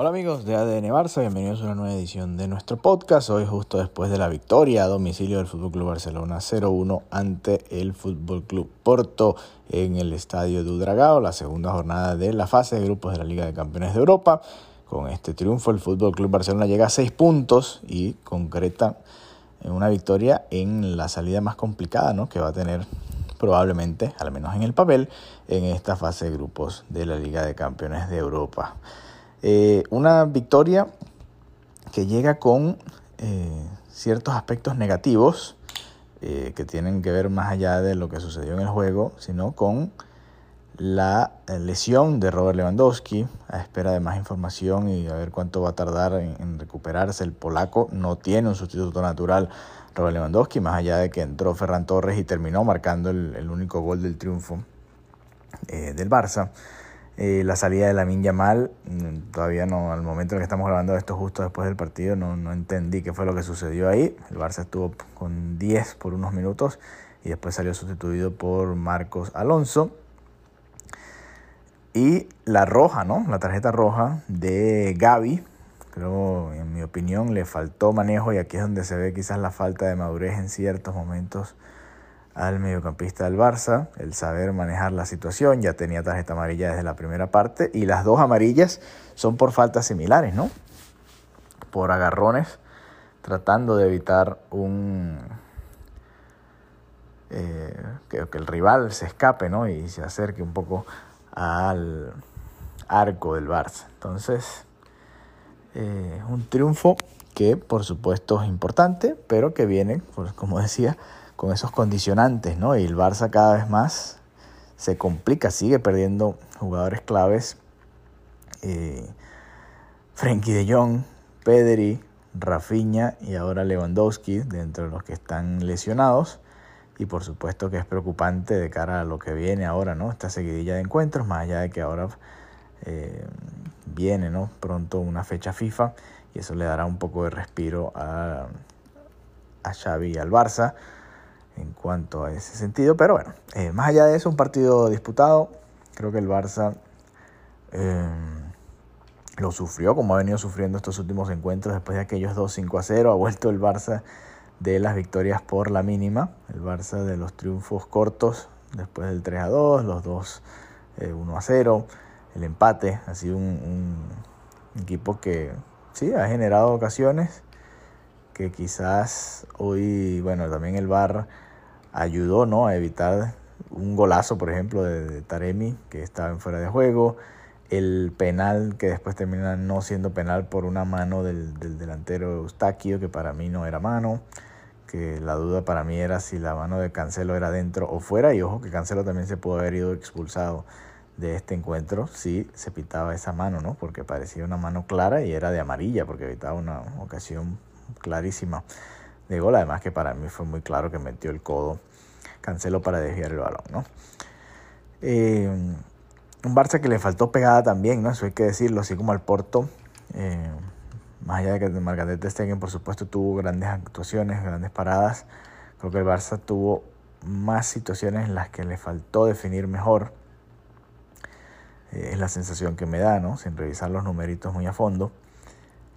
Hola amigos de ADN Barça, bienvenidos a una nueva edición de nuestro podcast. Hoy justo después de la victoria a domicilio del FC Barcelona 0-1 ante el FC Porto en el estadio de Udragao, la segunda jornada de la fase de grupos de la Liga de Campeones de Europa. Con este triunfo el FC Barcelona llega a 6 puntos y concreta una victoria en la salida más complicada ¿no? que va a tener probablemente, al menos en el papel, en esta fase de grupos de la Liga de Campeones de Europa. Eh, una victoria que llega con eh, ciertos aspectos negativos eh, que tienen que ver más allá de lo que sucedió en el juego, sino con la lesión de Robert Lewandowski, a espera de más información y a ver cuánto va a tardar en, recuperarse. El polaco no tiene un sustituto natural, Robert Lewandowski, más allá de que entró Ferran Torres y terminó marcando el, único gol del triunfo del Barça. Eh, la salida de la Yamal, mm, todavía no, al momento en que estamos grabando esto, justo después del partido, no, no entendí qué fue lo que sucedió ahí. El Barça estuvo con 10 por unos minutos y después salió sustituido por Marcos Alonso. Y la roja, ¿no? La tarjeta roja de Gaby. Creo, en mi opinión, le faltó manejo y aquí es donde se ve quizás la falta de madurez en ciertos momentos al mediocampista del Barça, el saber manejar la situación, ya tenía tarjeta amarilla desde la primera parte y las dos amarillas son por faltas similares, ¿no? Por agarrones, tratando de evitar un... Eh, que, el rival se escape, ¿no? Y se acerque un poco al arco del Barça. Entonces, eh, un triunfo que por supuesto es importante, pero que viene, pues, como decía, con esos condicionantes, ¿no? Y el Barça cada vez más se complica, sigue perdiendo jugadores claves. Eh, Frenkie de Jong, Pedri, Rafinha y ahora Lewandowski, dentro de los que están lesionados. Y por supuesto que es preocupante de cara a lo que viene ahora, ¿no? Esta seguidilla de encuentros, más allá de que ahora eh, viene, ¿no? Pronto una fecha FIFA y eso le dará un poco de respiro a, a Xavi y al Barça en cuanto a ese sentido. Pero bueno, eh, más allá de eso, un partido disputado. Creo que el Barça eh, lo sufrió como ha venido sufriendo estos últimos encuentros después de aquellos 2 5 a 0. Ha vuelto el Barça de las victorias por la mínima. El Barça de los triunfos cortos después del 3 a 2, los 2 1 eh, a 0. El empate ha sido un, un equipo que sí ha generado ocasiones que quizás hoy, bueno, también el VAR ayudó ¿no? a evitar un golazo, por ejemplo, de, Taremi, que estaba en fuera de juego. El penal que después termina no siendo penal por una mano del, delantero Eustaquio, que para mí no era mano. Que la duda para mí era si la mano de Cancelo era dentro o fuera. Y ojo que Cancelo también se pudo haber ido expulsado de este encuentro si se pitaba esa mano, ¿no? Porque parecía una mano clara y era de amarilla, porque evitaba una ocasión clarísima de gol. Además que para mí fue muy claro que metió el codo Cancelo para desviar el balón, ¿no? Eh, un Barça que le faltó pegada también, ¿no? Eso hay que decirlo, así como al Porto. Eh, más allá de que Margarete Stegen, por supuesto, tuvo grandes actuaciones, grandes paradas. Creo que el Barça tuvo más situaciones en las que le faltó definir mejor. Eh, es la sensación que me da, ¿no? Sin revisar los numeritos muy a fondo.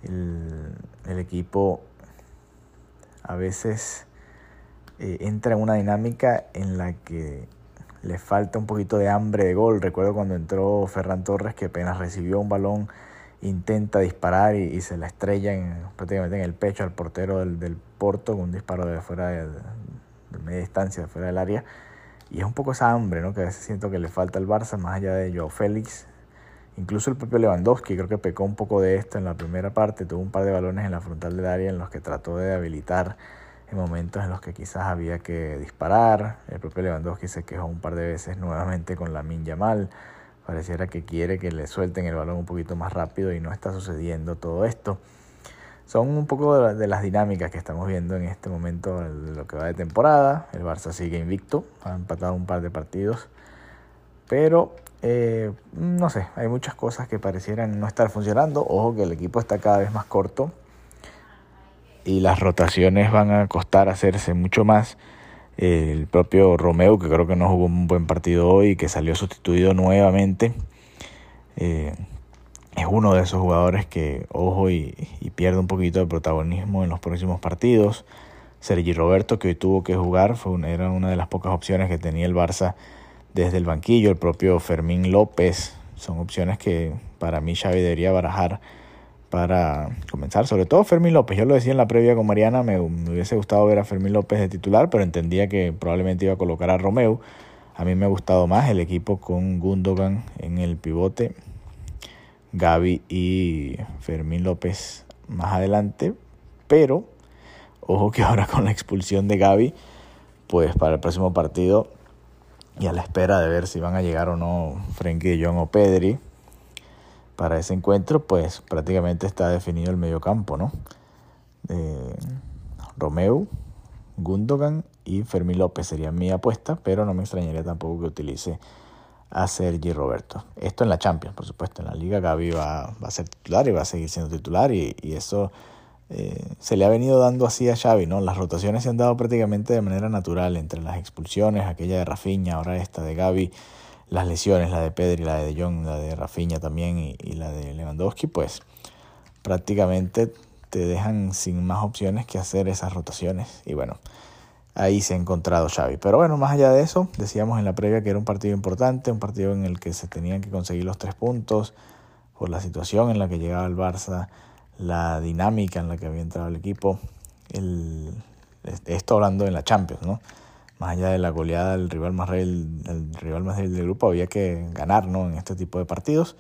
El, el equipo a veces eh, entra en una dinámica en la que le falta un poquito de hambre de gol. Recuerdo cuando entró Ferran Torres que apenas recibió un balón intenta disparar y, se la estrella en, prácticamente en el pecho al portero del, del Porto con un disparo de fuera de, media distancia, de fuera del área. Y es un poco esa hambre ¿no? que a veces siento que le falta al Barça, más allá de Joao Félix. Incluso el propio Lewandowski creo que pecó un poco de esto en la primera parte, tuvo un par de balones en la frontal del área en los que trató de habilitar en momentos en los que quizás había que disparar. El propio Lewandowski se quejó un par de veces nuevamente con la Min mal Pareciera que quiere que le suelten el balón un poquito más rápido y no está sucediendo todo esto. Son un poco de las dinámicas que estamos viendo en este momento de lo que va de temporada. El Barça sigue invicto, ha empatado un par de partidos. Pero eh, no sé, hay muchas cosas que parecieran no estar funcionando. Ojo que el equipo está cada vez más corto y las rotaciones van a costar hacerse mucho más. El propio Romeo, que creo que no jugó un buen partido hoy, que salió sustituido nuevamente, eh, es uno de esos jugadores que, ojo, y, pierde un poquito de protagonismo en los próximos partidos. Sergi Roberto, que hoy tuvo que jugar, fue era una de las pocas opciones que tenía el Barça desde el banquillo. El propio Fermín López, son opciones que para mí Xavi debería barajar para comenzar. Sobre todo Fermín López. Yo lo decía en la previa con Mariana, me, hubiese gustado ver a Fermín López de titular, pero entendía que probablemente iba a colocar a Romeo. A mí me ha gustado más el equipo con Gundogan en el pivote Gaby y Fermín López más adelante, pero ojo que ahora con la expulsión de Gaby, pues para el próximo partido y a la espera de ver si van a llegar o no Frenkie de Jong o Pedri para ese encuentro, pues prácticamente está definido el mediocampo, ¿no? Romeo, Gundogan y Fermín López sería mi apuesta, pero no me extrañaría tampoco que utilice a Sergi Roberto. Esto en la Champions, por supuesto. En la Liga Gaby va, va a ser titular y va a seguir siendo titular y, y eso eh, se le ha venido dando así a Xavi, ¿no? Las rotaciones se han dado prácticamente de manera natural entre las expulsiones, aquella de Rafinha, ahora esta de Gaby, las lesiones, la de Pedri, la de De la de Rafinha también y, y la de Lewandowski, pues prácticamente te dejan sin más opciones que hacer esas rotaciones. Y bueno, ahí se ha encontrado Xavi. Pero bueno, más allá de eso, decíamos en la previa que era un partido importante, un partido en el que se tenían que conseguir los tres puntos por la situación en la que llegaba el Barça, la dinámica en la que había entrado el equipo. El, esto hablando en la Champions, ¿no? Más allá de la goleada del rival más débil, el rival más del grupo, había que ganar, ¿no? En este tipo de partidos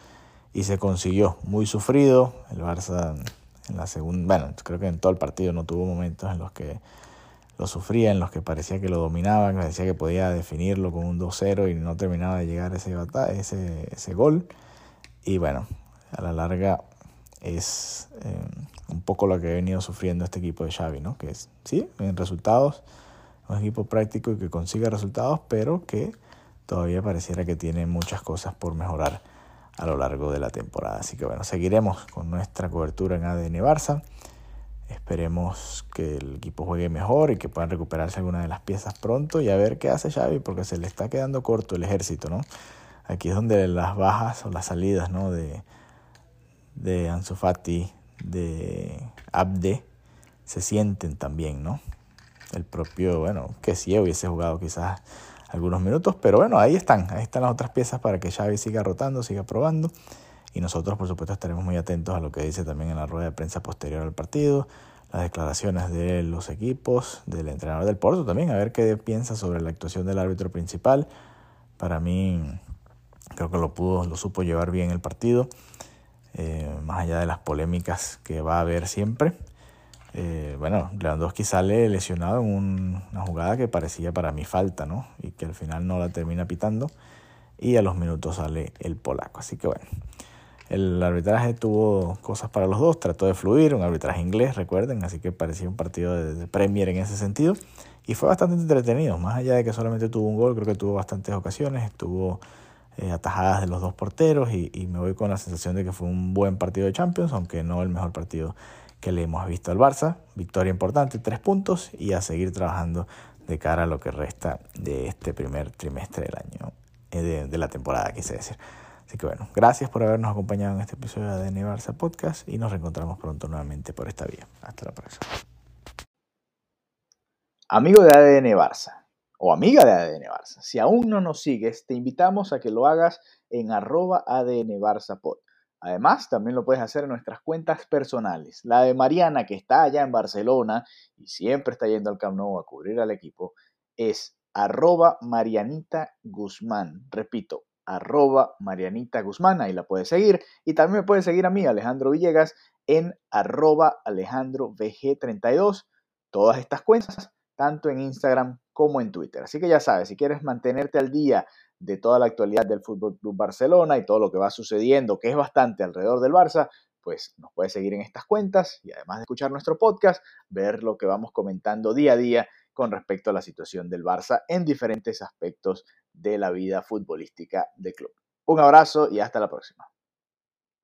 y se consiguió. Muy sufrido, el Barça en la segunda, bueno, creo que en todo el partido no tuvo momentos en los que lo sufría, en los que parecía que lo dominaba, que parecía que podía definirlo con un 2-0 y no terminaba de llegar ese, ese, ese gol. Y bueno, a la larga es eh, un poco lo que ha venido sufriendo este equipo de Xavi, ¿no? Que es, sí, en resultados, un equipo práctico y que consigue resultados, pero que todavía pareciera que tiene muchas cosas por mejorar a lo largo de la temporada. Así que bueno, seguiremos con nuestra cobertura en ADN Barça. Esperemos que el equipo juegue mejor y que puedan recuperarse algunas de las piezas pronto y a ver qué hace Xavi porque se le está quedando corto el ejército, ¿no? Aquí es donde las bajas o las salidas, ¿no? De, de Ansu Fati, de Abde, se sienten también, ¿no? El propio, bueno, que sí hubiese jugado quizás algunos minutos, pero bueno, ahí están, ahí están las otras piezas para que Xavi siga rotando, siga probando y nosotros por supuesto estaremos muy atentos a lo que dice también en la rueda de prensa posterior al partido, las declaraciones de los equipos, del entrenador del Porto también, a ver qué piensa sobre la actuación del árbitro principal. Para mí creo que lo pudo, lo supo llevar bien el partido, eh, más allá de las polémicas que va a haber siempre. Eh, bueno, Lewandowski sale lesionado en una jugada que parecía para mí falta, ¿no? Y que al final no la termina pitando. Y a los minutos sale el polaco. Así que bueno, el arbitraje tuvo cosas para los dos, trató de fluir, un arbitraje inglés, recuerden, así que parecía un partido de, Premier en ese sentido. Y fue bastante entretenido, más allá de que solamente tuvo un gol, creo que tuvo bastantes ocasiones, estuvo eh, atajadas de los dos porteros y, me voy con la sensación de que fue un buen partido de Champions, aunque no el mejor partido que le hemos visto al Barça. Victoria importante, tres puntos y a seguir trabajando de cara a lo que resta de este primer trimestre del año, eh, de, de la temporada, quise decir. Así que bueno, gracias por habernos acompañado en este episodio de ADN Barça Podcast y nos reencontramos pronto nuevamente por esta vía. Hasta la próxima. Amigo de ADN Barça o amiga de ADN Barça, si aún no nos sigues, te invitamos a que lo hagas en arroba ADN Barça Pod. Además, también lo puedes hacer en nuestras cuentas personales. La de Mariana, que está allá en Barcelona y siempre está yendo al Camp Nou a cubrir al equipo, es arroba Marianita Guzmán. Repito, arroba Marianita Guzmán, ahí la puedes seguir. Y también me puedes seguir a mí, Alejandro Villegas, en arroba Alejandro VG32. Todas estas cuentas, tanto en Instagram como en Twitter. Así que ya sabes, si quieres mantenerte al día de toda la actualidad del Fútbol Club Barcelona y todo lo que va sucediendo, que es bastante alrededor del Barça, pues nos puedes seguir en estas cuentas y además de escuchar nuestro podcast, ver lo que vamos comentando día a día con respecto a la situación del Barça en diferentes aspectos de la vida futbolística del club. Un abrazo y hasta la próxima.